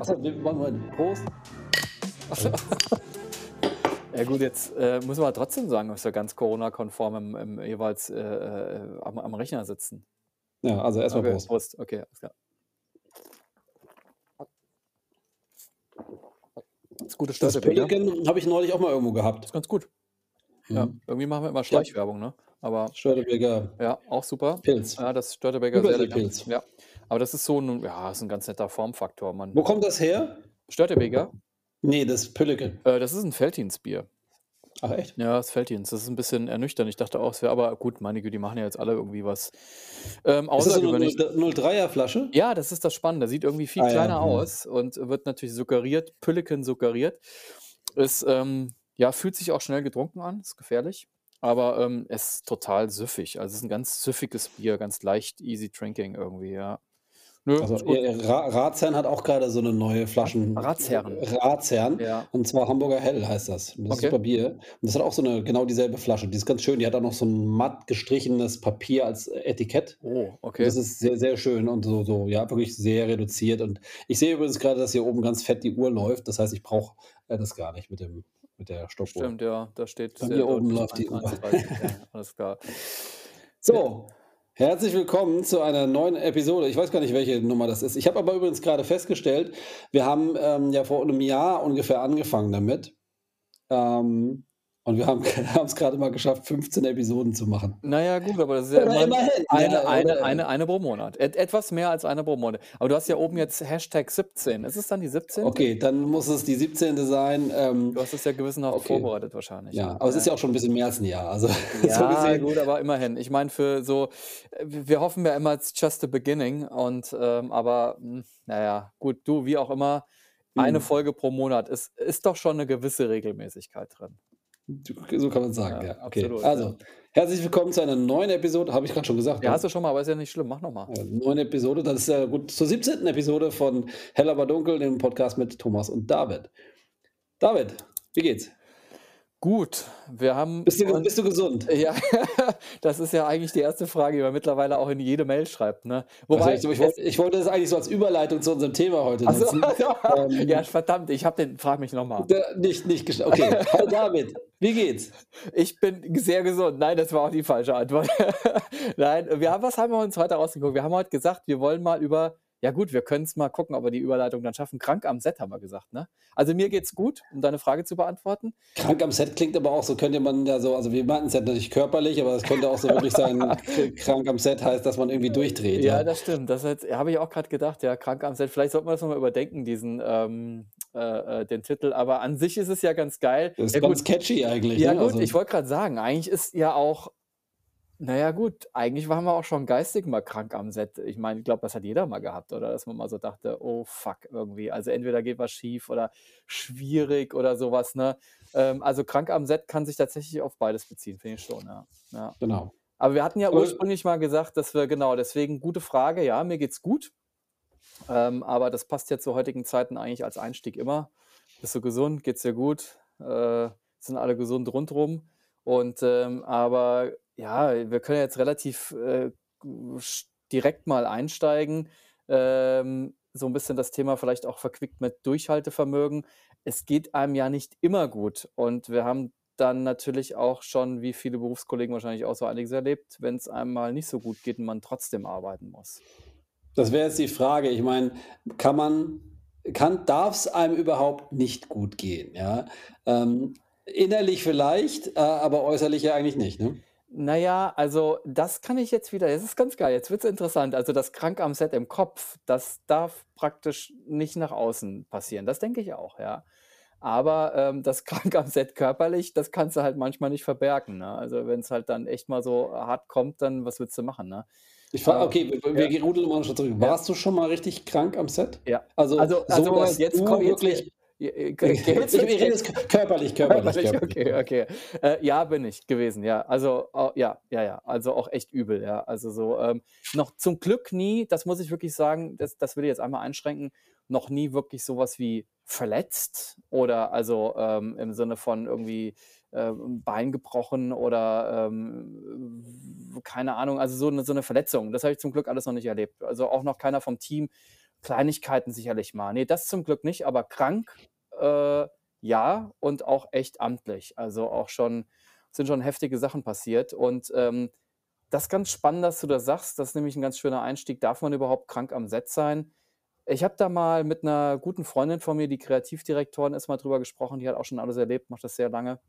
Achso, wir machen mal Prost. Ja gut, jetzt äh, müssen wir trotzdem sagen, dass wir ganz Corona-konform im, im, jeweils äh, äh, am, am Rechner sitzen. Ja, also erstmal Okay, Prost. Prost. Okay, alles klar. Das ist gute Das Störtebeker. Pelican habe ich neulich auch mal irgendwo gehabt. ist ganz gut. Ja, Mhm. irgendwie machen wir immer Schleichwerbung, ne? Aber Störtebeker ja, auch super. Pilz. Ja, das Störtebeker sehr lecker. Überseepilz. Ja, aber das ist so ein, ja, ist ein ganz netter Formfaktor. Man, Wo kommt das her? Störtebeker, Nee, das Pelican. äh, das ist ein Veltinsbier. Ach echt? Ja, das Veltins. Das ist ein bisschen ernüchternd. Ich dachte auch, es wäre aber gut, meine Güte, die machen ja jetzt alle irgendwie was ähm, Ist das so eine außergewöhnlich. 03er Flasche? Ja, das ist das Spannende. Sieht irgendwie viel Ah ja, kleiner mhm. aus und wird natürlich suggeriert, Pülliken suggeriert. Es ähm, ja, fühlt sich auch schnell getrunken an, ist gefährlich, aber ähm, es ist total süffig. Also es ist ein ganz süffiges Bier, ganz leicht easy drinking irgendwie, ja. Nö, Also Ra Ratsherrn hat auch gerade so eine neue Flaschen. Ratsherren. Ratsherren. Ja. Und zwar Hamburger Hell heißt das. Und das Okay. ist super Bier. Und das hat auch so eine genau dieselbe Flasche. Die ist ganz schön. Die hat auch noch so ein matt gestrichenes Papier als Etikett. Oh, Und okay. Das ist sehr, sehr schön und so, so, ja, wirklich sehr reduziert. Und ich sehe übrigens gerade, dass hier oben ganz fett die Uhr läuft. Das heißt, ich brauche äh, das gar nicht mit, dem, mit der Stoppuhr. Stimmt, ja, da steht Bei sehr mir oben läuft die Uhr. 1,30, ja, alles klar. So, herzlich willkommen zu einer neuen Episode. Ich weiß gar nicht, welche Nummer das ist. Ich habe aber übrigens gerade festgestellt, wir haben ähm, ja vor einem Jahr ungefähr angefangen damit. Ähm, und wir haben es gerade mal geschafft, 15 Episoden zu machen. Naja, gut, aber das ist ja Oder immer immerhin, eine, ja, eine, oder- eine, eine pro Monat. Et etwas mehr als eine pro Monat. Aber du hast ja oben jetzt Hashtag 17. Ist es dann die 17? Okay, dann muss es die 17. sein. Ähm, Du hast es ja gewissenhaft Okay. vorbereitet wahrscheinlich. ja, aber es ist ja auch schon ein bisschen mehr als ein Jahr. Also Ja, so gut, aber immerhin. Ich meine, für so, wir hoffen ja immer, it's just the beginning. Und ähm, aber, mh, naja, gut, du, wie auch immer, eine Mhm. Folge pro Monat ist, ist doch schon eine gewisse Regelmäßigkeit drin. So kann man sagen, Ja, ja. Okay. absolut, Also, herzlich willkommen zu einer neuen Episode. Habe ich gerade schon gesagt. Ja, ne? hast du schon mal, aber ist ja nicht schlimm. Mach nochmal. Ja, neuen Episode. Das ist ja gut zur 17. Episode von Hell aber dunkel, dem Podcast mit Thomas und David. David, wie geht's? Gut, wir haben. Bist du, bist du gesund? Ja, das ist ja eigentlich die erste Frage, die man mittlerweile auch in jede Mail schreibt. Ne? Also Wobei, ich, ich, wollte, ich wollte das eigentlich so als Überleitung zu unserem Thema heute Ach so, nutzen. Ähm, ja, verdammt, ich habe den, frag mich nochmal. Nicht, nicht gesch- Okay. Hi David, wie geht's? Ich bin sehr gesund. Nein, das war auch die falsche Antwort. Nein, wir haben, was haben wir uns heute rausgeguckt? Wir haben heute gesagt, wir wollen mal über, ja gut, wir können es mal gucken, ob wir die Überleitung dann schaffen. Krank am Set haben wir gesagt, ne? Also mir geht's gut, um deine Frage zu beantworten. Krank am Set klingt aber auch so, könnte man ja so, also wir meinten es ja natürlich körperlich, aber es könnte auch so wirklich sein, krank am Set heißt, dass man irgendwie durchdreht. Ja, Ja, das stimmt. Das habe ich auch gerade gedacht, ja, krank am Set. Vielleicht sollten wir das nochmal überdenken, diesen, ähm, äh, äh, den Titel. Aber an sich ist es ja ganz geil. Das ist ja, ganz gut, catchy eigentlich. Ja, ne? gut, Also- ich wollte gerade sagen, eigentlich ist ja auch, naja, gut, eigentlich waren wir auch schon geistig mal krank am Set. Ich meine, ich glaube, das hat jeder mal gehabt, oder? Dass man mal so dachte, oh fuck, irgendwie. Also entweder geht was schief oder schwierig oder sowas, ne? Ähm, also krank am Set kann sich tatsächlich auf beides beziehen, finde ich schon, ja. ja. Genau. Aber wir hatten ja ursprünglich mal gesagt, dass wir, genau, deswegen gute Frage, ja, mir geht's gut. Ähm, aber das passt ja zu heutigen Zeiten eigentlich als Einstieg immer. Bist du gesund? Geht's dir gut? Äh, sind alle gesund rundrum? Und ähm, aber ja, wir können jetzt relativ äh, direkt mal einsteigen. Ähm, so ein bisschen das Thema vielleicht auch verquickt mit Durchhaltevermögen. Es geht einem ja nicht immer gut. Und wir haben dann natürlich auch schon, wie viele Berufskollegen wahrscheinlich auch so einiges erlebt, wenn es einem mal nicht so gut geht und man trotzdem arbeiten muss. Das wäre jetzt die Frage. Ich meine, kann man, kann, darf es einem überhaupt nicht gut gehen? Ja? Ähm, innerlich vielleicht, äh, aber äußerlich ja eigentlich nicht. Ne? Naja, also das kann ich jetzt wieder, das ist ganz geil, jetzt wird es interessant. Also das Krank am Set im Kopf, das darf praktisch nicht nach außen passieren. Das denke ich auch, ja. Aber ähm, das Krank am Set körperlich, das kannst du halt manchmal nicht verbergen. Ne? Also wenn es halt dann echt mal so hart kommt, dann was willst du machen? Ne? Ich frage, Aber- okay, wir, wir rudeln mal einen Schritt zurück. Warst du schon mal richtig krank am Set? Ja. Also, Also, so, also dass jetzt du komm, jetzt, wirklich. Ja, jetzt? Jetzt körperlich, körperlich, Körperlich, okay, okay. Äh, ja, bin ich gewesen, ja. Also, au- ja, ja, ja. Also auch echt übel, ja. Also so, ähm, noch zum Glück nie, das muss ich wirklich sagen, das, das will ich jetzt einmal einschränken, noch nie wirklich sowas wie verletzt oder also ähm, im Sinne von irgendwie ähm, Bein gebrochen oder ähm, keine Ahnung, also so eine, so eine Verletzung. Das habe ich zum Glück alles noch nicht erlebt. Also auch noch keiner vom Team Kleinigkeiten sicherlich mal. Ne, das zum Glück nicht, aber krank, äh, ja und auch echt amtlich. Also, auch schon sind schon heftige Sachen passiert und, ähm, das ist ganz spannend, dass du das sagst. Das ist nämlich 'n ganz schöner Einstieg. Darf man überhaupt krank am Set sein? Ich habe da mal mit 'ner guten Freundin von mir, die Kreativdirektorin ist, mal drüber gesprochen. Die hat auch schon alles erlebt, macht das sehr lange.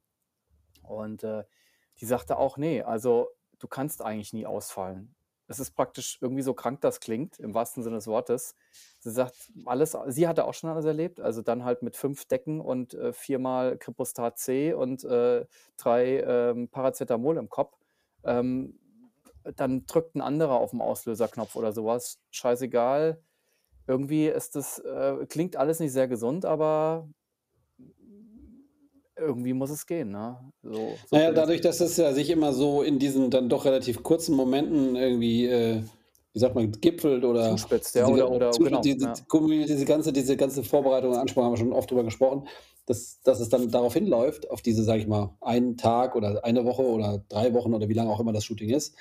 Und, äh, die sagte auch: „Ne, also, du kannst eigentlich nie ausfallen.“ Es ist praktisch irgendwie so krank das klingt, im wahrsten Sinne des Wortes. Sie sagt, alles sie hatte auch schon alles erlebt, also dann halt mit 5 Decken und, äh, viermal Kripostat C und, äh, 3, ähm, Paracetamol im Kopf. Ähm, dann drückt 'n anderer auf'n Auslöserknopf oder so was. Scheißegal. Irgendwie ist das äh, klingt alles nicht sehr gesund, aber irgendwie muss es gehen, ne? So so Na ja, blöd es dadurch, dass es ja sich immer so in diesen dann doch relativ kurzen Momenten irgendwie, äh, wie sagt man, gipfelt oder Zuspitzt, ja, diese oder oder zu genau, diese ja. diese ganze diese ganze Vorbereitung und Anspruch haben wir schon oft drüber gesprochen, dass dass es dann darauf hinläuft, auf diese, sage ich mal, einen Tag oder eine Woche oder 3 Wochen oder wie lange auch immer das Shooting ist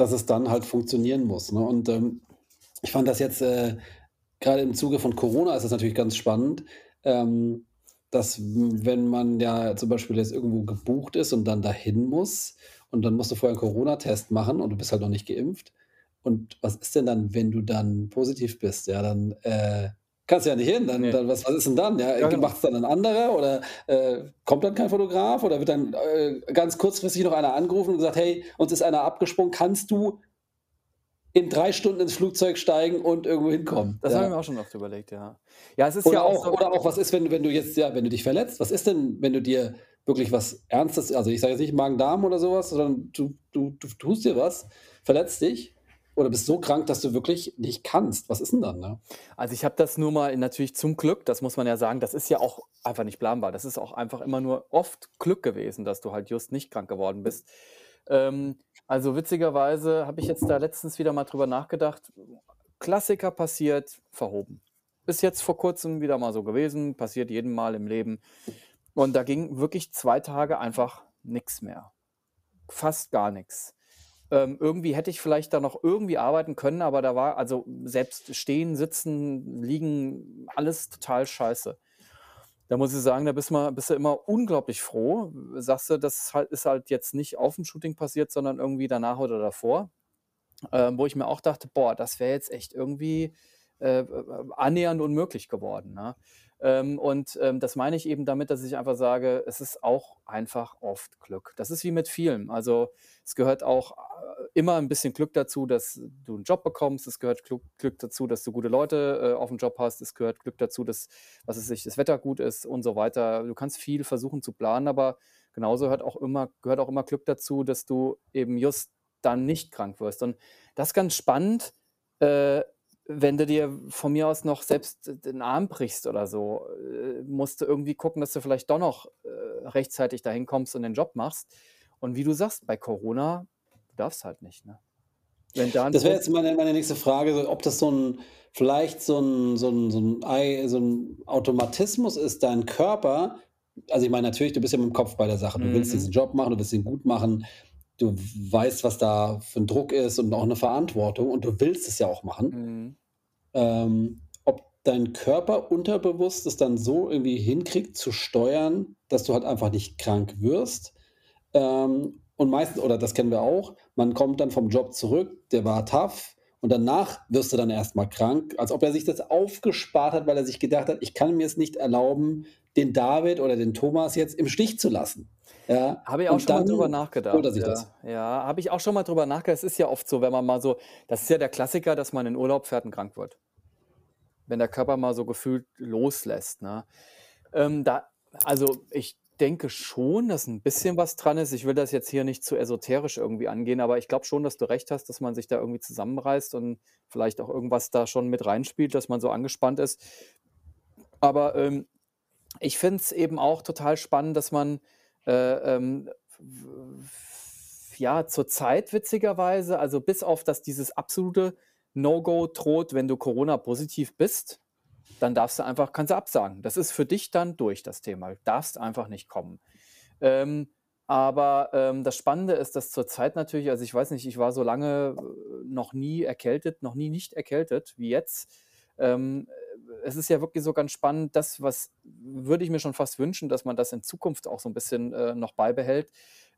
dass es dann halt funktionieren muss, ne? Und, ähm, ich fand das jetzt, äh, grade im Zuge von Corona ist das natürlich ganz spannend, ähm, dass wenn man ja zum Beispiel jetzt irgendwo gebucht ist und dann dahin muss und dann musst du vorher 'n Coronatest machen und du bist halt noch nicht geimpft. Und was ist denn dann, wenn du dann positiv bist? Ja, dann, äh, kannst du ja nicht hin. Dann Ne. dann was was ist denn dann? Ja, Ja, genau. macht's dann 'n anderer oder, äh, kommt dann kein Fotograf oder wird dann, äh, ganz kurzfristig noch einer angerufen und gesagt: „Hey, uns ist einer abgesprungen. Kannst du in 3 Stunden ins Flugzeug steigen und irgendwo hinkommen?“ Das habe ich Ja. mir auch schon oft überlegt, ja. Ja, es ist ja Oder auch auch so oder auch, was ist, wenn du wenn du jetzt ja, wenn du dich verletzt? Was ist denn, wenn du dir wirklich was Ernstes also, ich sage jetzt nicht Magen-Darm oder so was, sondern du du du tust dir was, verletzt dich oder bist so krank, dass du wirklich nicht kannst. Was ist denn dann, ne? Also, ich habe das nur mal natürlich zum Glück, das muss man ja sagen, das ist ja auch einfach nicht planbar. Das ist auch einfach immer nur oft Glück gewesen, dass du halt just nicht krank geworden bist. Ähm, also, witzigerweise habe ich jetzt da letztens wieder mal drüber nachgedacht. Klassiker passiert, verhoben. Ist jetzt vor Kurzem wieder mal so gewesen, passiert jedem Mal im Leben. Und da ging wirklich 2 Tage einfach nix mehr. Fast gar nix. Ähm, irgendwie hätte ich vielleicht da noch irgendwie arbeiten können, aber da war also, selbst stehen, sitzen, liegen, alles total scheiße. Da muss ich sagen, da bist ma bist du immer unglaublich froh. Sagst du, das halt ist halt jetzt nicht auf'm Shooting passiert, sondern irgendwie danach oder davor. Ähm, wo ich mir auch dachte: „Boah, das wäre jetzt echt irgendwie, äh, äh, annähernd unmöglich geworden“, ne? Ähm, und, ähm, das meine ich eben damit, dass ich einfach sage, es ist auch einfach oft Glück. Das ist wie mit vielem. Also, es gehört auch, äh, immer 'n bisschen Glück dazu, dass du 'n Job bekommst. Es gehört Glück dazu, dass du gute Leute, äh, auf'm Job hast. Es gehört Glück dazu, dass, was weiß ich, das Wetter gut ist und so weiter. Du kannst viel versuchen zu planen, aber genauso hört auch immer gehört auch immer Glück dazu, dass du eben just dann nicht krank wirst. Und das ist ganz spannend, äh, wenn du dir von mir aus noch selbst den Arm brichst oder so, äh, musst du irgendwie gucken, dass du vielleicht doch noch, äh, rechtzeitig dahin kommst und den Job machst. Und wie du sagst, bei Corona, du darfst halt nicht, ne? Das wäre jetzt meine meine nächste Frage, ob das so 'n vielleicht so 'n so 'n so 'n ei so 'n Automatismus ist, dein Körper also, ich meine natürlich, du bist ja mit'm Kopf bei der Sache. Du willst Mhm. diesen Job machen, du willst ihn gut machen. Du weißt, was da für 'n Druck ist und auch 'ne Verantwortung und du willst es ja auch machen. Mhm. Ähm, ob dein Körper unterbewusst es dann so irgendwie hinkriegt zu steuern, dass du halt einfach nicht krank wirst. Ähm, und meistens oder das kennen wir auch, man kommt dann vom Job zurück, der war tough und danach wirst du dann erst mal krank, als ob er sich das aufgespart hat, weil er sich gedacht hat: „Ich kann mir's nicht erlauben, den David oder den Thomas jetzt im Stich zu lassen.“ Ja, Habe ich auch und schon mal drüber holt nachgedacht, er sich ja. das. Ja, habe ich auch schon mal drüber nachgedacht. Es ist ja oft so, wenn man mal so das ist ja der Klassiker, dass man in Urlaub fährt und krank wird. Wenn der Körper mal so gefühlt loslässt, ne? Ähm, da also, ich denke schon, dass 'n bisschen was dran ist. Ich will das jetzt hier nicht zu esoterisch irgendwie angehen, aber ich glaube schon, dass du recht hast, dass man sich da irgendwie zusammenreißt und vielleicht auch irgendwas da schon mit reinspielt, dass man so angespannt ist. Aber, ähm, ich finde es eben auch total spannend, dass man, äh, ähm, ja, zurzeit witzigerweise, also, bis auf dass dieses absolute No-Go droht, wenn du Corona positiv bist, dann darfst du einfach kannst du absagen. Das ist für dich dann durch, das Thema. Darfst einfach nicht kommen. Ähm, Aber, ähm, das Spannende ist, dass zurzeit natürlich also, ich weiß nicht, ich war so lange, äh, noch nie erkältet, noch nie nicht erkältet wie jetzt. Ähm, äh, es ist ja wirklich so ganz spannend, das, was würde ich mir schon fast wünschen, dass man das in Zukunft auch so ein bisschen, äh, noch beibehält.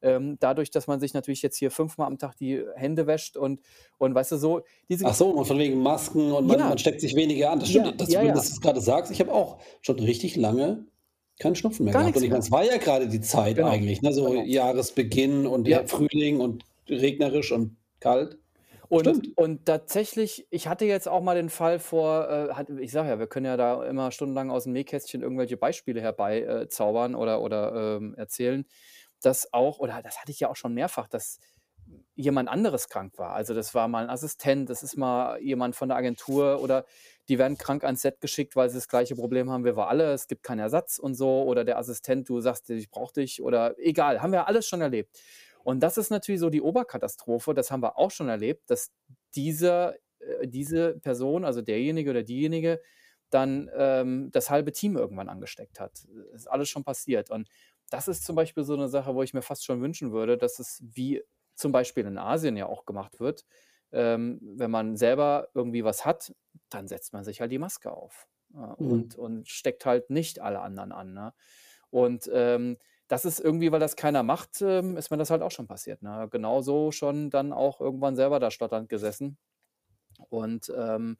Ähm, dadurch, dass man sich natürlich jetzt hier fünfmal am Tag die Hände wäscht und und weißt du, so diese Ach so, und von wegen Masken und man Ja, man steckt sich weniger an. Das ja, stimmt, dass ja, du ja. das grade sagst. Ich habe auch schon richtig lange keinen Schnupfen mehr Gar gehabt. Und ich meine, es war ja grade die Zeit Genau, eigentlich, ne, so genau. Jahresbeginn und Ja. Frühling und regnerisch und kalt. Und Stimmt. und tatsächlich, ich hatte jetzt auch mal den Fall vor, äh, hat ich sage ja, wir können ja da immer stundenlang aus'm Nähkästchen irgendwelche Beispiele herbei äh, zaubern oder oder, ähm, erzählen, dass auch oder das hatte ich ja auch schon mehrfach, dass jemand anderes krank war. Also, das war mal 'n Assistent, das ist mal jemand von der Agentur oder die werden krank ans Set geschickt, weil sie das gleiche Problem haben wie wir alle. Es gibt keinen Ersatz und so oder der Assistent, du sagst: „Ich brauche dich“ oder egal, haben wir alles schon erlebt. Und das ist natürlich so die Oberkatastrophe, das haben wir auch schon erlebt, dass dieser äh, diese Person, also derjenige oder diejenige, dann, ähm, das halbe Team irgendwann angesteckt hat. Ist alles schon passiert. Und das ist zum Beispiel so 'ne Sache, wo ich mir fast schon wünschen würde, dass es wie zum Beispiel in Asien ja auch gemacht wird. Ähm, wenn man selber irgendwie was hat, dann setzt man sich halt die Maske auf, äh, Mhm. und und steckt halt nicht alle anderen an, ne? Und, ähm, das ist irgendwie, weil das keiner macht, ähm, ist mir das halt auch schon passiert, ne? Genauso schon dann auch irgendwann selber da stotternd gesessen. Und, ähm,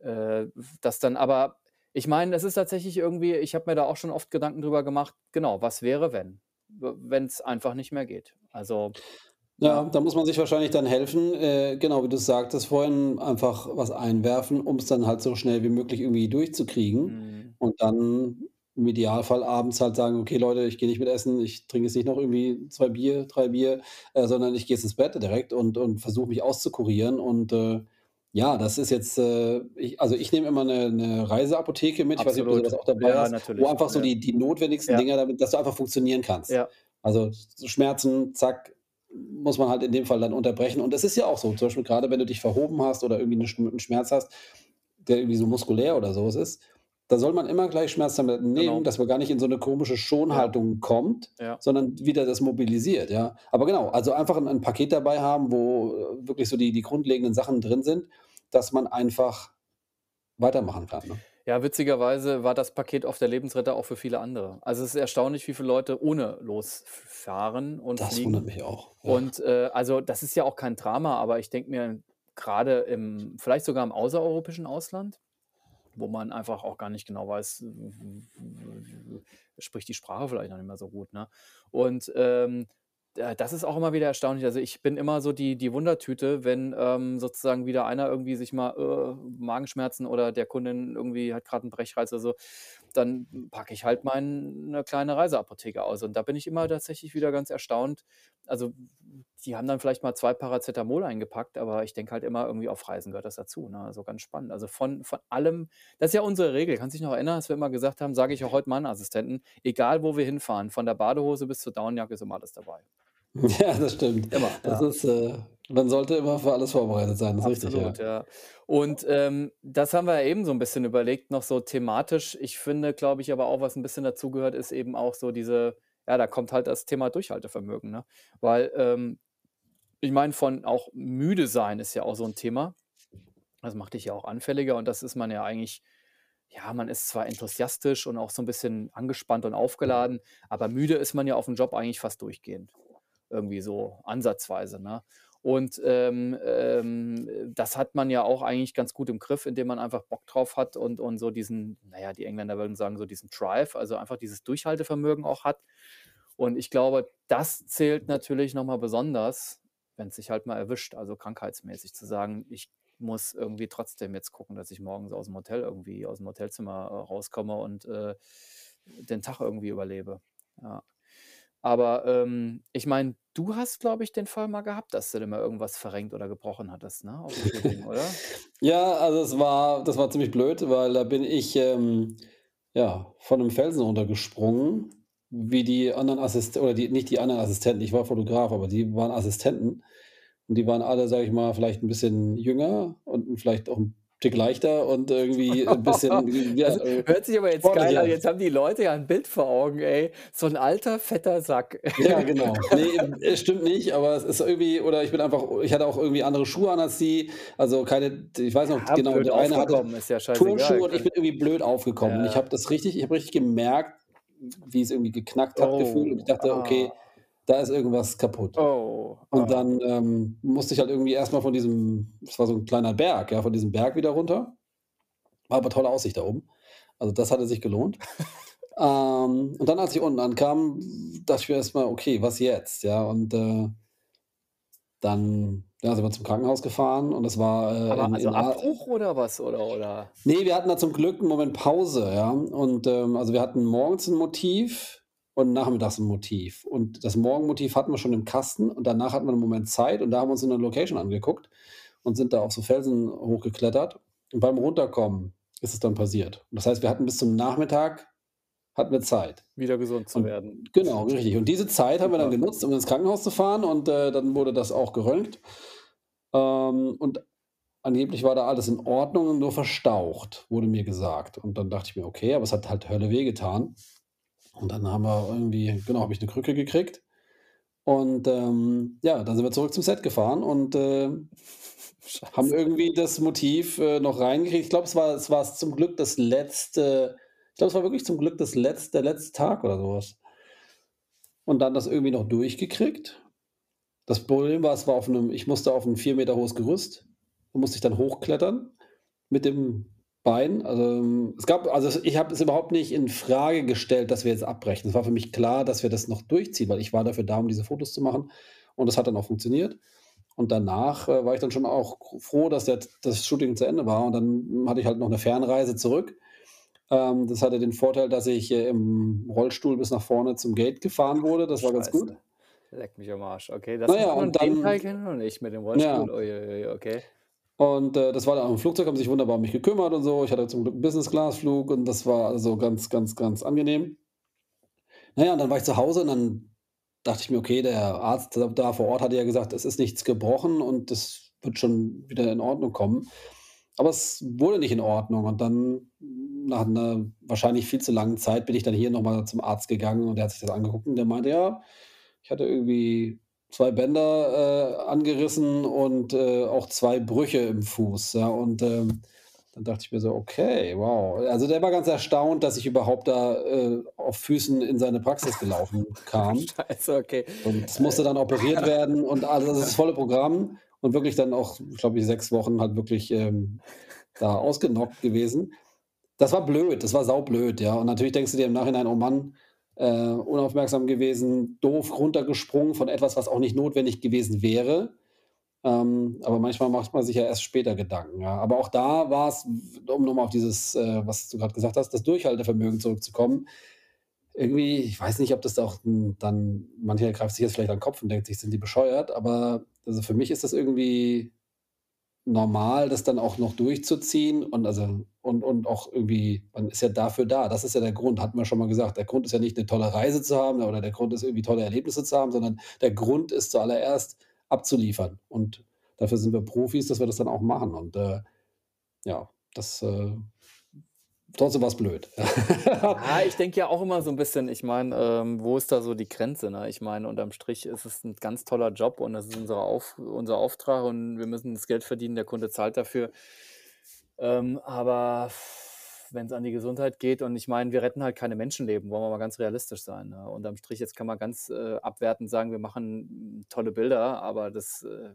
äh, das dann aber ich meine, es ist tatsächlich irgendwie ich habe mir da auch schon oft Gedanken drüber gemacht, genau, was wäre, wenn? W wenn's einfach nicht mehr geht. Also, Ja, ja. da muss man sich wahrscheinlich dann helfen, äh, genau wie du's sagtest vorhin, einfach was einwerfen, um's dann halt so schnell wie möglich irgendwie durchzukriegen Mhm. und dann im Idealfall abends halt sagen: „Okay Leute, ich gehe nicht mit essen, ich trinke jetzt nicht noch irgendwie 2 Bier, 3 Bier, äh, sondern ich gehe jetzt ins Bett direkt und und versuche mich auszukurieren.“ Und, äh, ja, das ist jetzt, äh ich also, ich nehme immer 'ne 'ne Reiseapotheke mit. Ich weiß nicht, ob du Absolut. was auch dabei Ja, hast, wo natürlich. einfach so Ja. die die notwendigsten Ja. Dinger damit dass du einfach funktionieren kannst. Ja. Also, so Schmerzen, zack, muss man halt in dem Fall dann unterbrechen. Und das ist ja auch so, zum Beispiel grade wenn du dich verhoben hast oder irgendwie 'ne Sch 'n Schmerz hast, der irgendwie so muskulär oder so was ist, da soll man immer gleich Schmerztabletten nehmen, Genau. dass man gar nicht in so 'ne komische Ja. Schonhaltung kommt, Ja. sondern wieder das mobilisiert, ja. Aber genau, also, einfach 'n 'n Paket dabei haben, wo, äh, wirklich so die die grundlegenden Sachen drin sind, dass man einfach weitermachen kann, ne? Ja, witzigerweise war das Paket oft der Lebensretter auch für viele andere. Also, es ist erstaunlich, wie viele Leute ohne losf fahren und Das wundert fliegen. mich auch, ja. Und, äh, also, das ist ja auch kein Drama, aber ich denke mir, grade im vielleicht sogar im außereuropäischen Ausland, wo man einfach auch gar nicht genau weiß, spricht die Sprache vielleicht noch nicht mal so gut, ne? Und, ähm, da das ist auch immer wieder erstaunlich. Also, ich bin immer so die die Wundertüte, wenn, ähm, sozusagen wieder einer irgendwie sich mal, äh, Magenschmerzen oder der Kundin irgendwie hat grad 'n Brechreiz oder so, dann packe ich halt meine kleine Reiseapotheke aus. Und da bin ich immer tatsächlich wieder ganz erstaunt. Also, die haben dann vielleicht mal 2 Paracetamol eingepackt, aber ich denke halt immer irgendwie auf Reisen gehört das dazu, ne? Also, ganz spannend. Also, von von allem das ist ja unsere Regel. Kannst dich noch erinnern, dass wir immer gesagt haben sage ich auch heute meinen Assistenten: „Egal, wo wir hinfahren, von der Badehose bis zur Daunenjacke ist immer alles dabei.“ Ja, das stimmt. Immer, Das ja. ist, äh man sollte immer für alles vorbereitet sein, das ist richtig, ja. Ja. Und, ähm, das haben wir ja eben so 'n bisschen überlegt, noch so thematisch. Ich finde, glaube ich, aber auch, was 'n bisschen dazugehört, ist eben auch so diese ja, da kommt halt das Thema Durchhaltevermögen, ne? Weil, ähm, ich meine, von auch müde sein ist ja auch so 'n Thema. Das macht dich ja auch anfälliger und das ist man ja eigentlich ja, man ist zwar enthusiastisch und auch so 'n bisschen angespannt und aufgeladen, aber müde ist man ja aufm Job eigentlich fast durchgehend. Irgendwie so ansatzweise, ne? Und, ähm, ähm, das hat man ja auch eigentlich ganz gut im Griff, indem man einfach Bock drauf hat und und so diesen na ja, die Engländer würden sagen, so diesen Drive, also, einfach dieses Durchhaltevermögen auch hat. Und ich glaube, das zählt natürlich noch mal besonders, wenn's dich halt mal erwischt, also, krankheitsmäßig zu sagen: „Ich muss irgendwie trotzdem jetzt gucken, dass ich morgens aus'm Hotel irgendwie aus'm Hotelzimmer, äh, rauskomme und, äh, den Tag irgendwie überlebe.“ Ja. Aber, ähm, ich meine, du hast, glaube ich, den Fall mal gehabt, dass du dir mal irgendwas verrenkt oder gebrochen hattest, ne, auf'm Flugwegen, oder? Ja, also, es war das war ziemlich blöd, weil da bin ich, ähm, ja, von 'nem Felsen runtergesprungen, wie die anderen Assist oder die nicht die anderen Assistenten, ich war Fotograf, aber die waren Assistenten und die waren alle, sage ich mal, vielleicht 'n bisschen jünger und vielleicht auch 'n Tick leichter und irgendwie ein bisschen, ja, Also, äh, hört sich aber jetzt geil an. Jetzt haben die Leute ja 'n Bild vor Augen, ey. So 'n alter, fetter Sack. Ja, genau. Ne, es stimmt nicht, aber es ist irgendwie oder ich bin einfach ich hatte auch irgendwie andere Schuhe an als sie. Also, keine ich weiß noch Ja, genau, der eine hatte ist ja. Turnschuhe und ich bin irgendwie blöd aufgekommen. Und ich Ja. habe das richtig ich habe richtig gemerkt, wie es irgendwie geknackt hat gefühlt und ich Oh, dachte: „Okay, ah. Da ist irgendwas kaputt.“ Oh, Und ah. dann, ähm, musste ich halt irgendwie erst mal von diesem es war so 'n kleiner Berg, ja, von diesem Berg wieder runter. War aber tolle Aussicht da oben. Also, das hatte sich gelohnt. Ähm, und dann, als ich unten ankam, dachte ich mir erst mal: „Okay, was jetzt?“ Ja, und, äh dann, ja, sind wir zum Krankenhaus gefahren und das war, äh, Aber in also in Abbruch oder was? Oder oder Ne, wir hatten da zum Glück 'n Moment Pause, ja. Und, ähm, also, wir hatten morgens 'n Motiv und nachmittags 'n Motiv. Und das Morgenmotiv hatten wir schon im Kasten und danach hatten wir 'n Moment Zeit und da haben wir uns so 'ne Location angeguckt und sind da auf so Felsen hochgeklettert. Und beim Runterkommen ist es dann passiert. Und das heißt, wir hatten bis zum Nachmittag hatten wir Zeit. wieder gesund zu Und werden. genau, richtig. Und diese Zeit haben wir dann genutzt, um ins Krankenhaus zu fahren und, äh, dann wurde das auch geröntgt. Ähm, und angeblich war da alles in Ordnung, nur verstaucht, wurde mir gesagt. Und dann dachte ich mir: „Okay“, aber es hat halt Hölle wehgetan. Und dann haben wir irgendwie genau, habe ich 'ne Krücke gekriegt. Und, ähm, ja, dann sind wir zurück zum Set gefahren und, äh, haben irgendwie das Motiv, äh, noch reingekriegt. Ich glaube, es war es war zum Glück das letzte ich glaube, es war wirklich zum Glück das letz der letzte Tag oder so was. Und dann das irgendwie noch durchgekriegt. Das Problem war, es war auf 'nem ich musste auf 'n 4 Meter hohes Gerüst. Da musste ich dann hochklettern mit dem Bein. Also, ähm, es gab also, ich habe es überhaupt nicht infrage gestellt, dass wir jetzt abbrechen. Es war für mich klar, dass wir das noch durchziehen, weil ich war dafür da, um diese Fotos zu machen. Und das hat dann auch funktioniert. Und danach, äh, war ich dann schon auch froh, dass der das Shooting zu Ende war. Und dann hatte ich halt noch 'ne Fernreise zurück. Ähm, das hatte den Vorteil, dass ich, äh, im Rollstuhl bis nach vorne zum Gate gefahren wurde. Das war ganz gut. Scheiße. Leck mich am Arsch. Okay, das Na ja, und den Teil dann kenne ich noch nicht mit dem Ja. Rollstuhl. Ui, ui, ui, okay. Und, äh, das war dann auch im Flugzeug, haben sich wunderbar um mich gekümmert und so. Ich hatte zum Glück 'n Business-Class-Flug und das war also ganz, ganz, ganz angenehm. Na ja, und dann war ich zu Hause und dann dachte ich mir: „Okay“, der Arzt da vor Ort hatte ja gesagt: „Es ist nichts gebrochen und das wird schon wieder in Ordnung kommen.“ Aber es wurde nicht in Ordnung. Und dann nach 'ner wahrscheinlich viel zu langen Zeit bin ich dann hier noch mal zum Arzt gegangen und der hat sich das angeguckt und der meinte: „Ja, ich hatte irgendwie 2 Bänder, äh, angerissen und, äh, auch 2 Brüche im Fuß“, ja. Und, ähm, dann dachte ich mir so: „Okay, wow.“ Also, der war ganz erstaunt, dass ich überhaupt da, äh, auf Füßen in seine Praxis gelaufen kam. Scheiße, okay. Und es musste dann operiert werden und alles also, das volle Programm und wirklich dann auch, glaube ich, 6 Wochen halt wirklich, ähm, da ausgenockt gewesen. Das war blöd, das war saublöd, ja. Und natürlich denkst du dir im Nachhinein: „Oh Mann, äh, unaufmerksam gewesen, doof runtergesprungen von etwas, was auch nicht notwendig gewesen wäre.“ Ähm, aber manchmal macht man sich ja erst später Gedanken, ja. Aber auch da war's, um noch mal auf dieses, äh, was du grad gesagt hast, das Durchhaltevermögen zurückzukommen. Irgendwie ich weiß nicht, ob das auch dann mancher greift sich jetzt vielleicht an 'n Kopf und denkt sich: „Sind die bescheuert?“ Aber also, für mich ist das irgendwie normal, das dann auch noch durchzuziehen und also und und auch irgendwie man ist ja dafür da. Das ist ja der Grund, hatten wir schon mal gesagt. Der Grund ist ja nicht 'ne tolle Reise zu haben oder der Grund ist irgendwie tolle Erlebnisse zu haben, sondern der Grund ist zuallererst abzuliefern. Und dafür sind wir Profis, dass wir das dann auch machen. Und, äh, ja, das, äh trotzdem war's blöd. Ja, ich denke ja auch immer so 'n bisschen ich meine, ähm, wo ist da so die Grenze, ne? Ich meine, unterm Strich ist es 'n ganz toller Job und das ist unser Auf unser Auftrag und wir müssen das Geld verdienen, der Kunde zahlt dafür. Ähm, aber wenn's an die Gesundheit geht und ich meine, wir retten halt keine Menschenleben, wollen wir mal ganz realistisch sein, ne? Unterm Strich, jetzt kann man ganz, äh, abwertend sagen, wir machen tolle Bilder, aber das, äh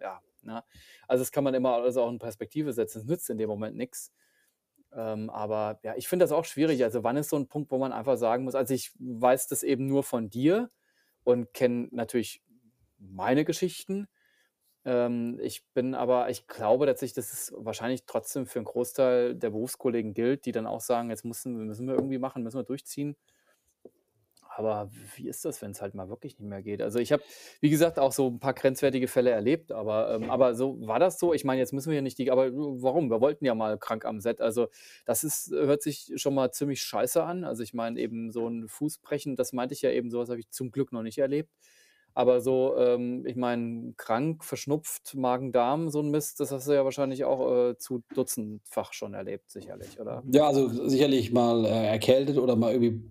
ja, ne? Also, das kann man immer alles auch in Perspektive setzen. Es nützt in dem Moment nix. Ähm, aber ja, ich finde das auch schwierig. Also, wann ist so 'n Punkt, wo man einfach sagen muss also, ich weiß das eben nur von dir und kenne natürlich meine Geschichten. Ähm, ich bin aber ich glaube tatsächlich, dass es wahrscheinlich trotzdem für 'n Großteil der Berufskollegen gilt, die dann auch sagen: „Jetzt müssen müssen wir irgendwie machen, müssen wir durchziehen.“ Aber wie ist das, wenn's halt mal wirklich nicht mehr geht? Also, ich habe, wie gesagt, auch so 'n paar grenzwertige Fälle erlebt, aber, ähm aber so war das so? Ich meine, jetzt müssen wir ja nicht die aber warum? Wir wollten ja mal krank am Set. Also, das ist hört sich schon mal ziemlich scheiße an. Also, ich meine eben so 'n Fuß brechen, das meinte ich ja eben, so was habe ich zum Glück noch nicht erlebt. Aber so, ähm, ich meine, krank, verschnupft, Magen-Darm, so 'n Mist, das hast du ja wahrscheinlich auch, äh, zu dutzendfach schon erlebt sicherlich, oder? Ja, also sicherlich mal, äh, erkältet oder mal irgendwie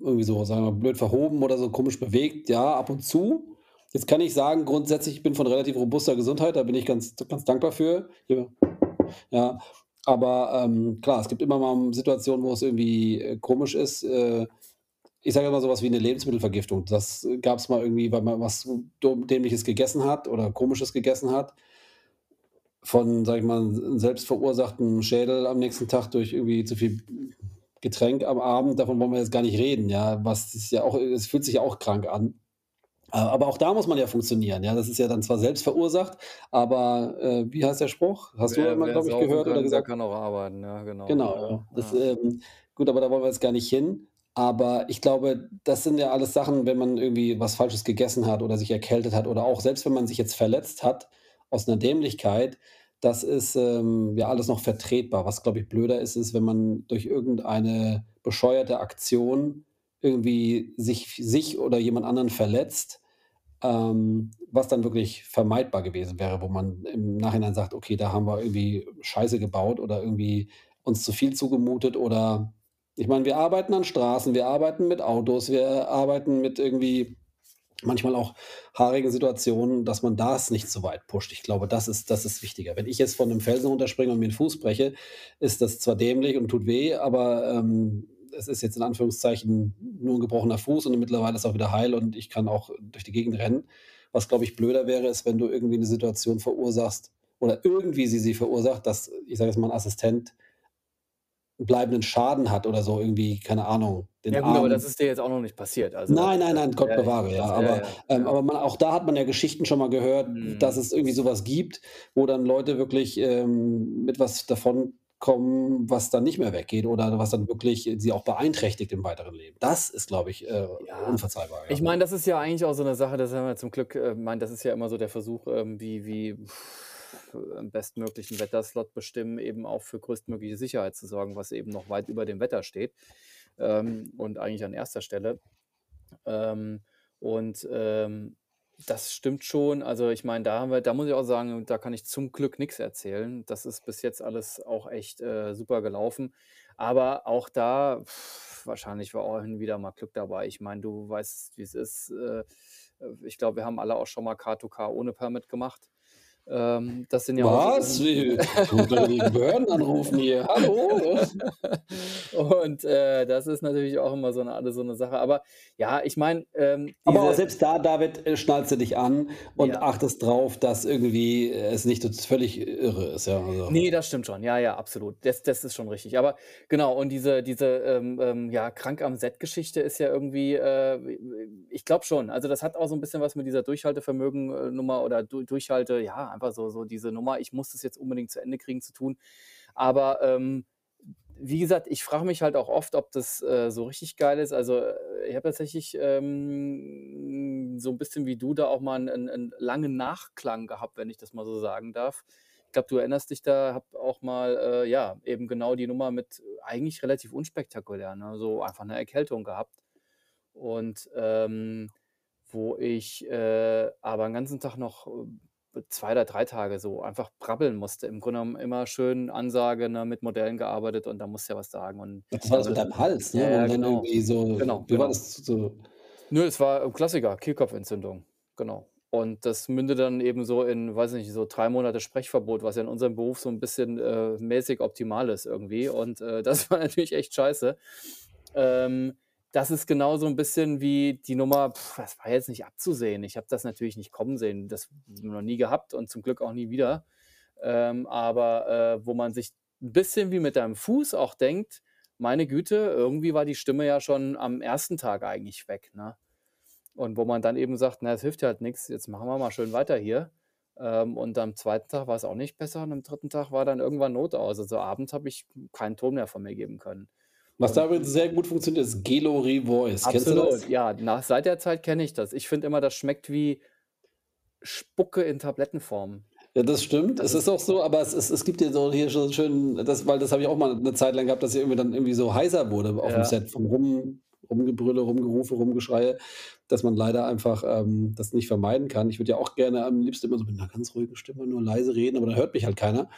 irgendwie so, sagen wir mal, blöd verhoben oder so komisch bewegt, ja, ab und zu. Jetzt kann ich sagen, grundsätzlich, ich bin von relativ robuster Gesundheit, da bin ich ganz ganz dankbar für. Ja, aber, ähm, klar, es gibt immer mal Situationen, wo es irgendwie, äh, komisch ist. Äh, ich sage immer so was wie 'ne Lebensmittelvergiftung. Das gab's mal irgendwie, weil man was Dämliches gegessen hat oder Komisches gegessen hat von, sage ich mal, 'n selbst verursachten Schädel am nächsten Tag durch irgendwie zu viel Getränk am Abend. Davon wollen wir jetzt gar nicht reden, ja, was ist ja auch es fühlt sich ja auch krank an. Äh, aber auch da muss man ja funktionieren, ja? Das ist ja dann zwar selbst verursacht, aber, äh, wie heißt der Spruch? Hast du Wer immer, wer glaube ich, gehört oder kann, der gesagt? kann auch arbeiten, ja, genau. Genau, ja. Das, ja. ähm gut, aber da wollen wir jetzt gar nicht hin. Aber ich glaube, das sind ja alles Sachen, wenn man irgendwie was Falsches gegessen hat oder sich erkältet hat oder auch selbst wenn man sich jetzt verletzt hat aus 'ner Dämlichkeit, das ist, ähm, ja alles noch vertretbar. Was, glaube ich, blöder ist, ist, wenn man durch irgendeine bescheuerte Aktion irgendwie sich sich oder jemand anderen verletzt, ähm, was dann wirklich vermeidbar gewesen wäre, wo man im Nachhinein sagt: „Okay, da haben wir irgendwie Scheiße gebaut oder irgendwie uns zu viel zugemutet“, oder ich meine, wir arbeiten an Straßen, wir arbeiten mit Autos, wir arbeiten mit irgendwie manchmal auch haarigen Situationen, dass man das nicht so weit pusht. Ich glaube, das ist das ist wichtiger. Wenn ich jetzt von 'nem Felsen runterspringe und mir 'n Fuß breche, ist das zwar dämlich und tut weh, aber, ähm, es ist jetzt in Anführungszeichen nur 'n gebrochener Fuß und mittlerweile ist auch wieder heil und ich kann auch durch die Gegend rennen. Was, glaube ich, blöder wäre, ist, wenn du irgendwie 'ne Situation verursachst oder irgendwie sie sie verursacht, dass, ich sage jetzt mal, 'n Assistent bleibenden Schaden hat oder so irgendwie, keine Ahnung, den Ja gut, aber das Arm ist dir jetzt auch noch nicht passiert. Also, Nein, nein, nein, Gott ja, bewahre, ja. das ja, Aber, ja, ähm, aber man auch da hat man ja Geschichten schon mal gehört, dass Mhm. es irgendwie so was gibt, wo dann Leute wirklich, ähm, mit was davonkommen, was dann nicht mehr weggeht oder was dann wirklich sie auch beeinträchtigt im weiteren Leben. Das ist, glaube ich, äh, unverzeihbar, Ich meine, das ist ja eigentlich auch so 'ne Sache, das haben wir zum Glück äh, meine, das ist ja immer so der Versuch, ähm, wie wie bestmöglichen Wetterslot bestimmen, eben auch für größtmögliche Sicherheit zu sorgen, was eben noch weit über dem Wetter steht, ähm, und eigentlich an 1. Stelle. Ähm, und, ähm, das stimmt schon. Also, ich meine, da da muss ich auch sagen, da kann ich zum Glück nix erzählen. Das ist bis jetzt alles auch echt, äh, super gelaufen. Aber auch da, wahrscheinlich war auch hin wieder mal Glück dabei. Ich meine, du weißt, wie's ist. Äh, ich glaube, wir haben alle auch schon mal Car2Car ohne Permit gemacht. Ähm, das sind ja auch Was? Gleich die Behörden anrufen hier. Hallo? Und, äh, das ist natürlich auch immer so 'ne alles so 'ne Sache. Aber ja, ich meine, ähm, Aber auch selbst da, David, äh, schnallst du dich an und Ja. achtest drauf, dass irgendwie es nicht völlig irre ist, ja, also Ne, das stimmt schon. Ja, ja, absolut. Das das ist schon richtig. Aber genau, und diese diese, ähm, ähm, ja, Krank-am-Set-Geschichte ist ja irgendwie, äh, ich glaube schon. Also, das hat auch so 'n bisschen was mit dieser Durchhaltevermögen äh, oder Du Durchhalte ja, einfach so so diese Nummer: „Ich muss das jetzt unbedingt zu Ende kriegen“, zu tun. Aber, ähm, wie gesagt, ich frage mich halt auch oft, ob das, äh, so richtig geil ist. Also, äh, ich habe tatsächlich, ähm, so 'n bisschen wie du da auch mal 'n 'n 'n langen Nachklang gehabt, wenn ich das mal so sagen darf. Ich glaube, du erinnerst dich da habe auch mal, äh, ja, eben genau die Nummer mit eigentlich relativ unspektakulär, ne, so einfach 'ne Erkältung gehabt. Und, ähm, wo ich, äh, aber 'n ganzen Tag noch, 2 oder 3 Tage so einfach brabbeln musste. Im Grunde genommen immer schön Ansage, ne, mit Modellen gearbeitet und da musst du ja was sagen und Das war das also mit deinem Hals, ne, ja, du dann genau. irgendwie so Genau, wie war genau. das so Nö, es war, äh, Klassiker, Kehlkopfentzündung, genau. Und das mündet dann eben so in, weiß nicht, so 3 Monate Sprechverbot, was ja in unserem Beruf so 'n bisschen, äh, mäßig optimal ist irgendwie. Und, äh, das war natürlich echt scheiße. Ähm, das ist genau so 'n bisschen wie die Nummer das war jetzt nicht abzusehen. Ich habe das natürlich nicht kommen sehen. Das noch nie gehabt und zum Glück auch nie wieder. Ähm, aber, äh, wo man sich 'n bisschen wie mit deinem Fuß auch denkt: „Meine Güte, irgendwie war die Stimme ja schon am 1. Tag eigentlich weg“, ne? Und wo man dann eben sagt: „Na, es hilft ja halt nix, jetzt machen wir mal schön weiter hier.“ Ähm, und am 2. Tag war's auch nicht besser und am 3. Tag war dann irgendwann Notaus. Also, abends habe ich keinen Ton mehr von mir geben können. Was da übrigens sehr gut funktioniert, ist Gelori Voice. Kennst du das? Ja. Nach seit der Zeit kenne ich das. Ich finde immer, das schmeckt wie Spucke in Tablettenform. Ja, das stimmt. Das Es ist auch so, aber es es es gibt ja so hier so schön das weil das habe ich auch mal 'ne Zeit lang gehabt, dass ich irgendwie dann irgendwie so heiser wurde auf'm Ja. Set vom Rum Rumgebrülle, Rumgerufe, Rumgeschreie, dass man leider einfach ähm, das nicht vermeiden kann. Ich würde ja auch gerne am liebsten immer so mit einer ganz ruhigen Stimme nur leise reden, aber dann hört mich halt keiner.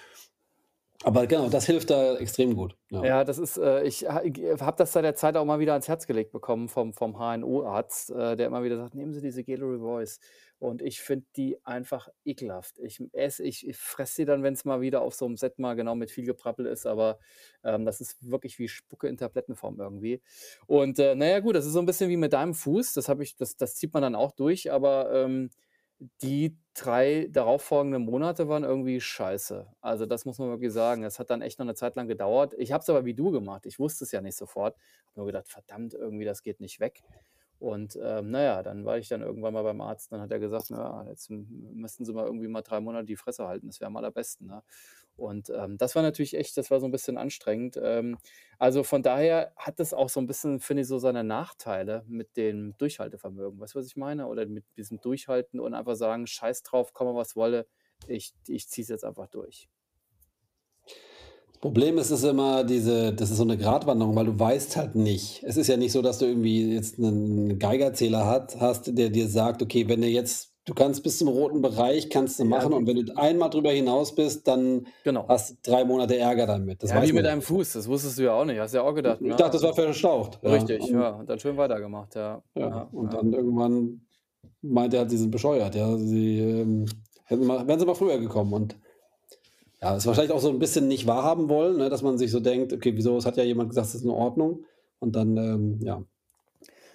Aber genau, das hilft da extrem gut. Ja, ja das ist, äh, ich habe das seit der Zeit auch mal wieder ans Herz gelegt bekommen vom, vom HNO-Arzt, äh, der immer wieder sagt, nehmen Sie diese Gallery Voice. Und ich finde die einfach ekelhaft. Ich esse, ich, ich fresse sie dann, wenn es mal wieder auf so einem Set mal genau mit viel Geprappel ist, aber ähm, das ist wirklich wie Spucke in Tablettenform irgendwie. Und äh, naja, gut, das ist so ein bisschen wie mit deinem Fuß, das habe ich, das, das zieht man dann auch durch, aber ähm, die drei darauffolgenden Monate waren irgendwie scheiße. Also das muss man wirklich sagen. Es hat dann echt noch eine Zeit lang gedauert. Ich habe es aber wie du gemacht. Ich wusste es ja nicht sofort. Habe nur gedacht, verdammt, irgendwie das geht nicht weg. Und ähm, naja, dann war ich dann irgendwann mal beim Arzt. Dann hat er gesagt, naja, jetzt müssten Sie mal irgendwie mal drei Monate die Fresse halten. Das wäre am allerbesten. Ne? Und ähm, das war natürlich echt, das war so ein bisschen anstrengend. Ähm, also von daher hat es auch so ein bisschen, finde ich, so seine Nachteile mit dem Durchhaltevermögen. Weißt du, was ich meine? Oder mit diesem Durchhalten und einfach sagen, scheiß drauf, komme was wolle, ich, ich ziehe es jetzt einfach durch. Problem ist es immer diese das ist so eine Gratwanderung, weil du weißt halt nicht. Es ist ja nicht so, dass du irgendwie jetzt einen Geigerzähler hat hast, der dir sagt: „Okay, wenn du jetzt du kannst bis zum roten Bereich kannst du Ja, machen und wenn du einmal drüber hinaus bist, dann Genau. hast du drei Monate Ärger damit.“ Das Ja, wie mit deinem Fuß, das wusstest du ja auch nicht. Hast ja auch gedacht, Ich ne? dachte, das war verstaucht, ja. Richtig, Und ja. Und dann schön weitergemacht, ja. ja, Ja, und ja. dann irgendwann meinte er halt, sie sind bescheuert, ja. Sie, ähm, mal wären sie mal früher gekommen und ja, ist wahrscheinlich auch so ein bisschen nicht wahrhaben wollen, ne, dass man sich so denkt: „Okay, wieso? Es hat ja jemand gesagt, es ist in Ordnung.“ Und dann, ähm, ja.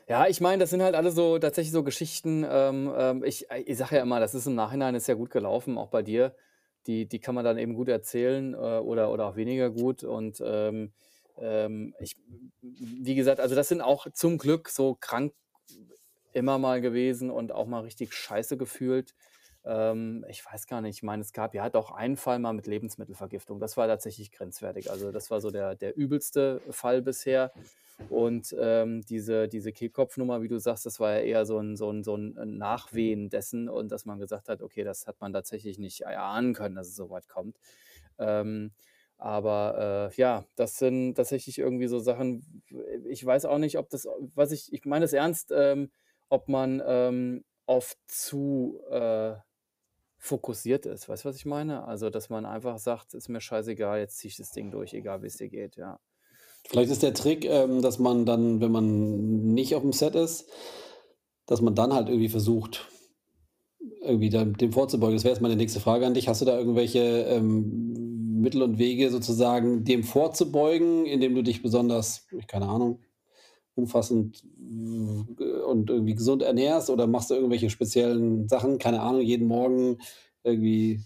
Ja, ich meine, das sind halt alle so tatsächlich so Geschichten, ähm, ähm, ich ich sage ja immer, das ist im Nachhinein ist ja gut gelaufen, auch bei dir. Die die kann man dann eben gut erzählen, äh, oder oder auch weniger gut und, ähm, ähm, ich wie gesagt, also das sind auch zum Glück so krank immer mal gewesen und auch mal richtig scheiße gefühlt. Ähm, ich weiß gar nicht, ich meine, es gab ja doch einen Fall mal mit Lebensmittelvergiftung. Das war tatsächlich grenzwertig. Also das war so der, der übelste Fall bisher. Und ähm, diese, diese Kehlkopfnummer, wie du sagst, das war ja eher so ein, so, ein, so ein Nachwehen dessen und dass man gesagt hat, okay, das hat man tatsächlich nicht erahnen können, dass es so weit kommt. Ähm, aber äh, ja, das sind tatsächlich irgendwie so Sachen, ich weiß auch nicht, ob das, was ich, ich meine es ernst, ähm, ob man ähm, oft zu äh, fokussiert ist. Weißt du, was ich meine? Also, dass man einfach sagt: „Ist mir scheißegal, jetzt ziehe ich das Ding durch, egal wie es dir geht“, ja. Vielleicht ist der Trick, ähm, dass man dann, wenn man nicht auf dem Set ist dass man dann halt irgendwie versucht, irgendwie dem vorzubeugen. Das wäre jetzt meine nächste Frage an dich. Hast du da irgendwelche, ähm, Mittel und Wege sozusagen, dem vorzubeugen, indem du dich besonders keine Ahnung umfassend äh, und irgendwie gesund ernährst oder machst du irgendwelche speziellen Sachen, keine Ahnung, jeden Morgen irgendwie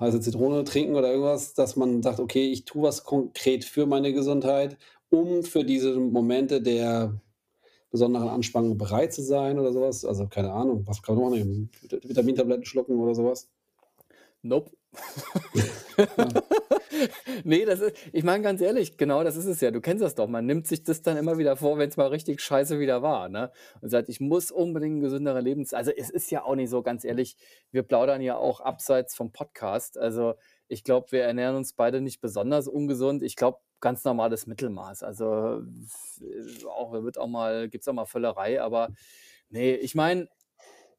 heiße Zitrone trinken oder irgendwas, dass man sagt, okay, ich tue was konkret für meine Gesundheit, um für diese Momente der besonderen Anspannung bereit zu sein oder sowas? Also keine Ahnung, was kann man noch nehmen? Vitamintabletten schlucken oder sowas? Nope. Ja. Ne, das ist ich meine ganz ehrlich, genau das ist es ja. Du kennst das doch. Man nimmt sich das dann immer wieder vor, wenn es mal richtig scheiße wieder war, ne? Und sagt: „Ich muss unbedingt 'n gesündere Lebens“ also, es ist ja auch nicht so, ganz ehrlich, wir plaudern ja auch abseits vom Podcast. Also, ich glaube, wir ernähren uns beide nicht besonders ungesund. Ich glaube, ganz normales Mittelmaß. Also, auch wird auch mal gibt's auch mal Völlerei, aber ne, ich meine,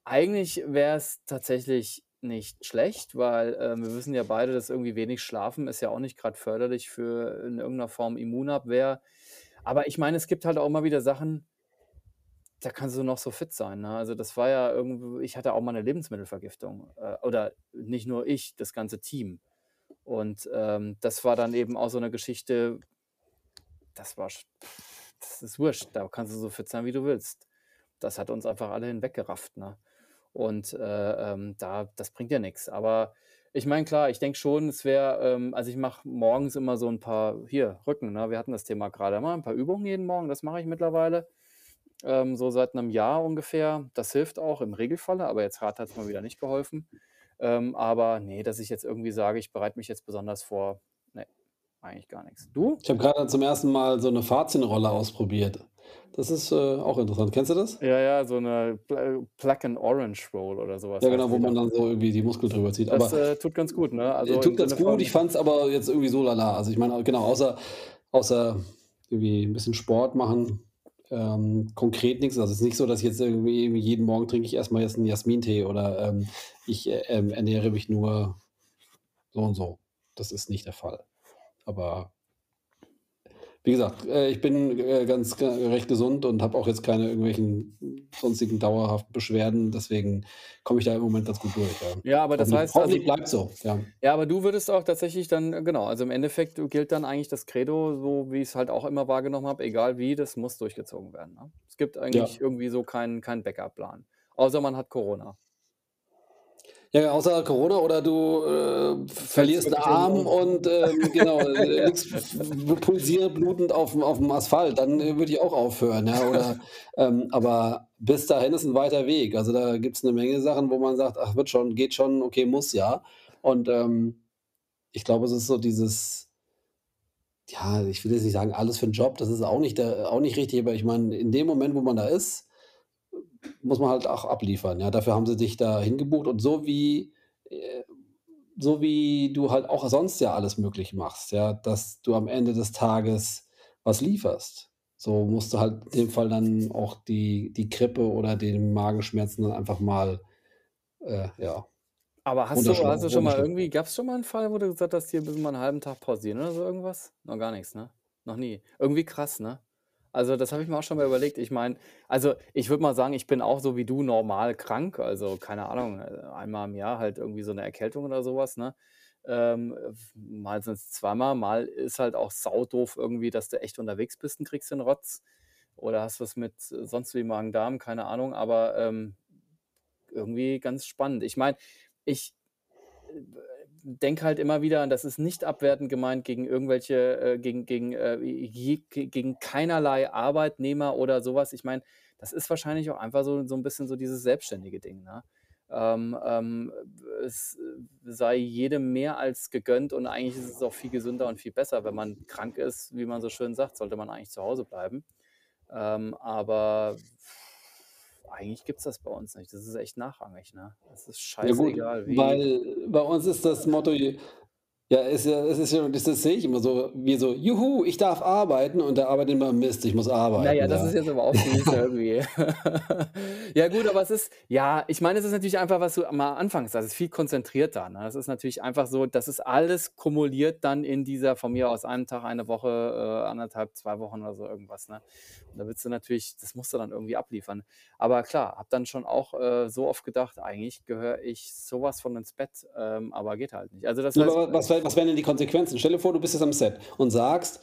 eigentlich wäre es tatsächlich nicht schlecht, weil, ähm, wir wissen ja beide, dass irgendwie wenig Schlafen ist ja auch nicht gerade förderlich für in irgendeiner Form Immunabwehr. Aber ich meine, es gibt halt auch immer wieder Sachen, da kannst du noch so fit sein, ne? Also, das war ja irgendwo ich hatte auch mal eine Lebensmittelvergiftung, äh, oder nicht nur ich, das ganze Team. Und, ähm, das war dann eben auch so eine Geschichte, das war das ist wurscht, da kannst du so fit sein, wie du willst. Das hat uns einfach alle hinweggerafft, ne? Und, äh, ähm, da das bringt ja nichts. Aber ich meine, klar, ich denke schon, es wäre ähm, also, ich mache morgens immer so ein paar hier, Rücken, ne? Wir hatten das Thema gerade mal, ein paar Übungen jeden Morgen, das mache ich mittlerweile, ähm, so seit einem Jahr ungefähr. Das hilft auch im Regelfalle, aber jetzt grad hat's mal wieder nicht geholfen. Ähm, aber nee, dass ich jetzt irgendwie sage, ich bereite mich jetzt besonders vor, eigentlich gar nichts. Du? Ich habe gerade zum ersten Mal so eine Fahrziehrolle ausprobiert. Das ist, äh, auch interessant. Kennst du das? Ja, ja, so 'ne Pla Plaque and Orange Roll oder sowas Ja, genau, wo man dann. so irgendwie die Muskeln drüber zieht. Das, Aber äh, tut ganz gut, ne? äh, Also, tut im ganz gut. Ich von fand's aber jetzt irgendwie so lala. Also, ich meine, genau, außer außer irgendwie 'n bisschen Sport machen ähm, konkret nichts. Also es ist nicht so, dass ich jetzt irgendwie jeden Morgen trinke ich erstmal jetzt einen Jasmintee oder ähm, ich äh, ähm, ernähre mich nur so und so. Das ist nicht der Fall. Aber wie gesagt, äh, ich bin äh, ganz äh, recht gesund und habe auch jetzt keine irgendwelchen sonstigen dauerhaften Beschwerden. Deswegen komme ich da im Moment ganz gut durch. Ja, ja aber das heißt, also, bleibt so. Ja. ja, aber du würdest auch tatsächlich dann, genau, also im Endeffekt gilt dann eigentlich das Credo, so wie ich es halt auch immer wahrgenommen habe, egal wie, das muss durchgezogen werden. Ne? Es gibt eigentlich ja. irgendwie so keinen kein Backup-Plan. Außer man hat Corona. Ja, außer Corona oder du äh, verlierst einen Arm und ähm, genau, äh, pulsiert blutend auf, auf dem Asphalt, dann äh, würde ich auch aufhören. Ja, oder, ähm, aber bis dahin ist ein weiter Weg. Also da gibt es eine Menge Sachen, wo man sagt, ach, wird schon, geht schon, okay, muss ja. Und ähm, ich glaube, es ist so dieses, ja, ich will jetzt nicht sagen, alles für einen Job, das ist auch nicht, der, auch nicht richtig, aber ich meine, in dem Moment, wo man da ist, muss man halt auch abliefern. Ja, dafür haben sie dich da hingebucht und so wie äh, so wie du halt auch sonst ja alles möglich machst, ja, dass du am Ende des Tages was lieferst. So musst du halt in dem Fall dann auch die, die Grippe oder den Magenschmerzen dann einfach mal, äh, ja. Aber hast du, hast du schon mal irgendwie, gab es schon mal einen Fall, wo du gesagt hast, hier müssen wir einen halben Tag pausieren oder so irgendwas? Noch gar nichts, ne? Noch nie. Irgendwie krass, ne? Also, das habe ich mir auch schon mal überlegt. Ich meine, also, ich würde mal sagen, ich bin auch so wie du normal krank. Also, keine Ahnung, äh, einmal im Jahr halt irgendwie so eine Erkältung oder sowas, ne? Ähm, mal sind es zweimal, mal ist halt auch saudoof irgendwie, dass du echt unterwegs bist und kriegst den Rotz. Oder hast was mit äh, sonst wie Magen-Darm, keine Ahnung, aber ähm, irgendwie ganz spannend. Ich meine, ich äh, denke halt immer wieder, und das ist nicht abwertend gemeint gegen irgendwelche, äh, gegen, gegen, äh, gegen keinerlei Arbeitnehmer oder sowas. Ich meine, das ist wahrscheinlich auch einfach so, so ein bisschen so dieses selbstständige Ding. Ne? Ähm, ähm, es sei jedem mehr als gegönnt und eigentlich ist es auch viel gesünder und viel besser. Wenn man krank ist, wie man so schön sagt, sollte man eigentlich zu Hause bleiben. Ähm, aber eigentlich gibt es das bei uns nicht. Das ist echt nachrangig, ne? Das ist Ja gut, scheißegal weil bei uns ist das Motto ja, ist ja es ist ja das das sehe ich immer so wie so: „Juhu, ich darf arbeiten“ und der arbeitet immer: „Mist, ich muss arbeiten“, Naja, das ist jetzt aber auch irgendwie. Ja gut, aber es ist ja, ich meine, es ist natürlich einfach, was du mal anfangs sagst, es ist viel konzentrierter, ne? Es ist natürlich einfach so, das ist alles kumuliert dann in dieser von mir aus einem Tag, eine Woche, äh, 1,5, 2 Wochen oder so irgendwas, ne? Da willst du natürlich das musst du dann irgendwie abliefern. Aber klar, habe dann schon auch, äh, so oft gedacht, eigentlich gehöre ich sowas von ins Bett, ähm, aber geht halt nicht. Also das heißt, was was wären denn die Konsequenzen? Stell dir vor, du bist jetzt am Set und sagst,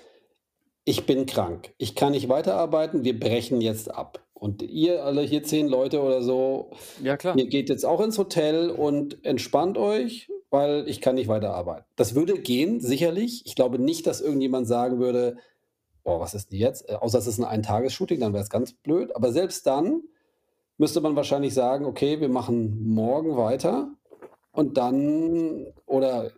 ich bin krank, ich kann nicht weiterarbeiten, wir brechen jetzt ab. Und ihr alle hier zehn Leute oder so, ja, klar. ihr geht jetzt auch ins Hotel und entspannt euch, weil ich kann nicht weiterarbeiten. Das würde gehen, sicherlich. Ich glaube nicht, dass irgendjemand sagen würde, boah, was ist denn jetzt? Äh, außer es ist ein Ein-Tages-Shooting, dann wäre es ganz blöd. Aber selbst dann müsste man wahrscheinlich sagen, okay, wir machen morgen weiter und dann, oder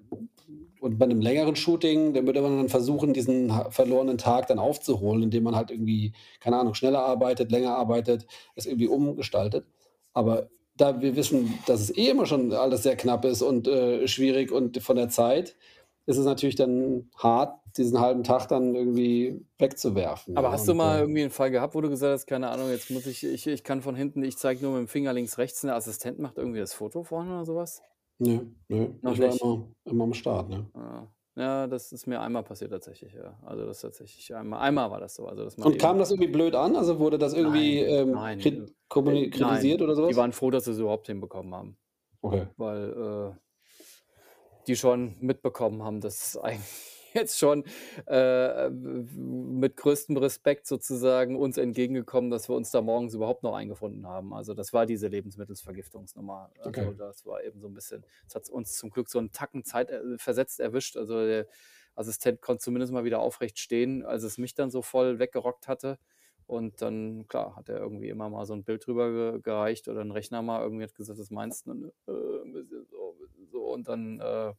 und bei einem längeren Shooting, dann würde man dann versuchen, diesen verlorenen Tag dann aufzuholen, indem man halt irgendwie, keine Ahnung, schneller arbeitet, länger arbeitet, es irgendwie umgestaltet. Aber da wir wissen, dass es eh immer schon alles sehr knapp ist und äh, schwierig und von der Zeit, ist es natürlich dann hart, diesen halben Tag dann irgendwie wegzuwerfen. Aber ja, hast du mal äh, irgendwie einen Fall gehabt, wo du gesagt hast, keine Ahnung, jetzt muss ich, ich, ich kann von hinten, ich zeige nur mit dem Finger links, rechts, der Assistent macht irgendwie das Foto vorne oder sowas? Nö, nö. Noch Ich war immer immer am Start, ne? Ja. Ja, das ist mir einmal passiert tatsächlich, ja. Also, das tatsächlich einmal einmal war das so, also, man Und kam das irgendwie blöd an? Also, wurde das irgendwie, Nein, ähm, nein, krit äh, kommuni kritisiert nein. oder Die waren froh, dass sie es überhaupt hinbekommen haben. Okay. Weil, äh, die schon mitbekommen haben, dass eigentlich jetzt schon äh, mit größtem Respekt sozusagen uns entgegengekommen, dass wir uns da morgens überhaupt noch eingefunden haben. Also das war diese Lebensmittelsvergiftungsnummer. Also Okay. das war eben so ein bisschen, es hat uns zum Glück so einen Tacken Zeit äh, versetzt erwischt. Also der Assistent konnte zumindest mal wieder aufrecht stehen, als es mich dann so voll weggerockt hatte. Und dann, klar, hat er irgendwie immer mal so ein Bild drüber ge gereicht oder ein Rechner mal irgendwie hat gesagt, das meinst du? Und, äh, ein bisschen so, so. Und dann äh,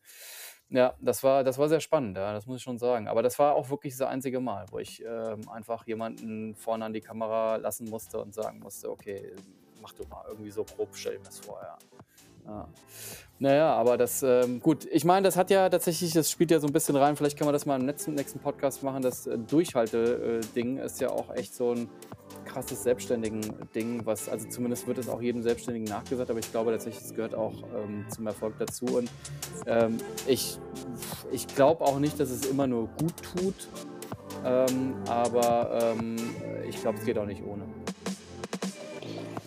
ja, das war das war sehr spannend, ja, das muss ich schon sagen. Aber das war auch wirklich das einzige Mal, wo ich, ähm, einfach jemanden vorne an die Kamera lassen musste und sagen musste: „Okay, mach du mal irgendwie so grob, stell dir das vor“, ja. Ja. Na ja, aber das, ähm gut, ich meine, das hat ja tatsächlich das spielt ja so ein bisschen rein, vielleicht können wir das mal im nächsten nächsten Podcast machen. Das, äh, Durchhalte äh, ist ja auch echt so ein krasses Selbstständigen-Ding, was, also zumindest wird es auch jedem Selbstständigen nachgesagt, aber ich glaube tatsächlich, es gehört auch ähm, zum Erfolg dazu. Und ähm, ich, ich glaube auch nicht, dass es immer nur gut tut, ähm, aber ähm, ich glaube, es geht auch nicht ohne.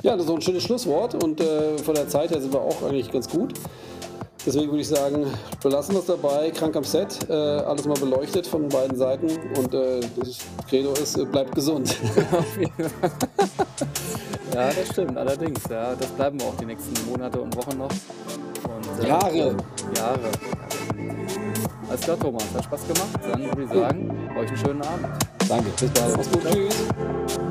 Ja, das ist so ein schönes Schlusswort und äh, von der Zeit her sind wir auch eigentlich ganz gut. Deswegen würde ich sagen, wir lassen das dabei, krank am Set, äh, alles mal beleuchtet von beiden Seiten und äh, das Credo ist, äh, bleibt gesund. ja, das stimmt, allerdings. Ja, das bleiben wir auch die nächsten Monate und Wochen noch. Und, äh, Jahre. Jahre. Alles klar, Thomas, hat Spaß gemacht. Dann würde ich sagen, euch einen schönen Abend. Danke, bis bald. Mach's gut. Tschüss.